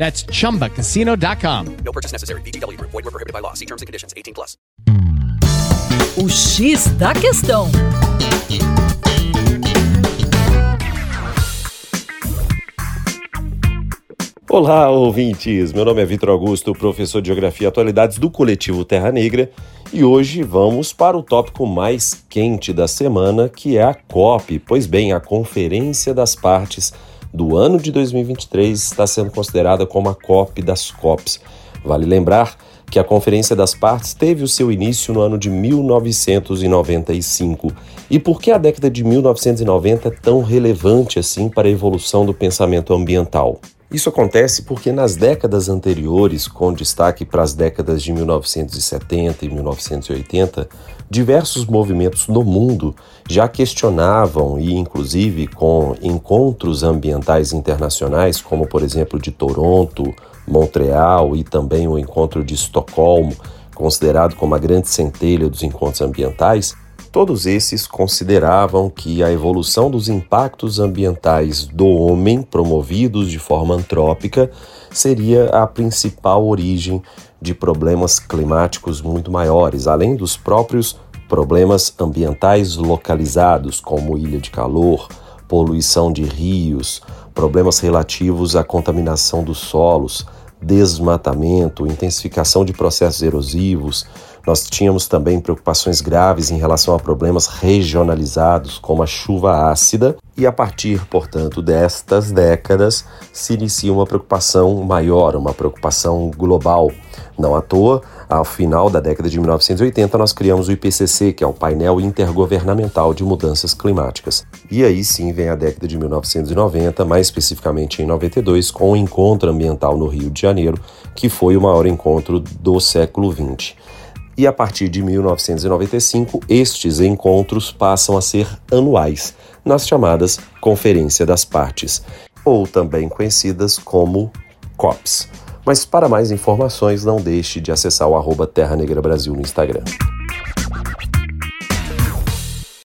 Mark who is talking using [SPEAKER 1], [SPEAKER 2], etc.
[SPEAKER 1] That's chumbacasino.com.
[SPEAKER 2] No purchase necessary. VGW Group. Void were prohibited by law. See terms and conditions. 18 plus.
[SPEAKER 3] O X da questão.
[SPEAKER 4] Olá, ouvintes! Meu nome é Vitor Augusto, professor de Geografia e Atualidades do Coletivo Terra Negra, e hoje vamos para o tópico mais quente da semana, que é a COP. Pois bem, a Conferência das Partes do ano de 2023 está sendo considerada como a COP das COPs. Vale lembrar que a Conferência das Partes teve o seu início no ano de 1995. E por que a década de 1990 é tão relevante assim para a evolução do pensamento ambiental? Isso acontece porque nas décadas anteriores, com destaque para as décadas de 1970 e 1980, diversos movimentos no mundo já questionavam e, inclusive, com encontros ambientais internacionais, como por exemplo de Toronto, Montreal e também o encontro de Estocolmo, considerado como a grande centelha dos encontros ambientais, Todos esses consideravam que a evolução dos impactos ambientais do homem, promovidos de forma antrópica, seria a principal origem de problemas climáticos muito maiores, além dos próprios problemas ambientais localizados, como ilha de calor, poluição de rios, problemas relativos à contaminação dos solos, desmatamento, intensificação de processos erosivos, nós tínhamos também preocupações graves em relação a problemas regionalizados, como a chuva ácida, e a partir, portanto, destas décadas se inicia uma preocupação maior, uma preocupação global. Não à toa, ao final da década de 1980, nós criamos o IPCC, que é o painel intergovernamental de mudanças climáticas. E aí sim vem a década de 1990, mais especificamente em 92, com o Encontro Ambiental no Rio de Janeiro, que foi o maior encontro do século XX e a partir de 1995 estes encontros passam a ser anuais, nas chamadas Conferência das Partes, ou também conhecidas como COPs. Mas para mais informações, não deixe de acessar o arroba Terra Negra Brasil no Instagram.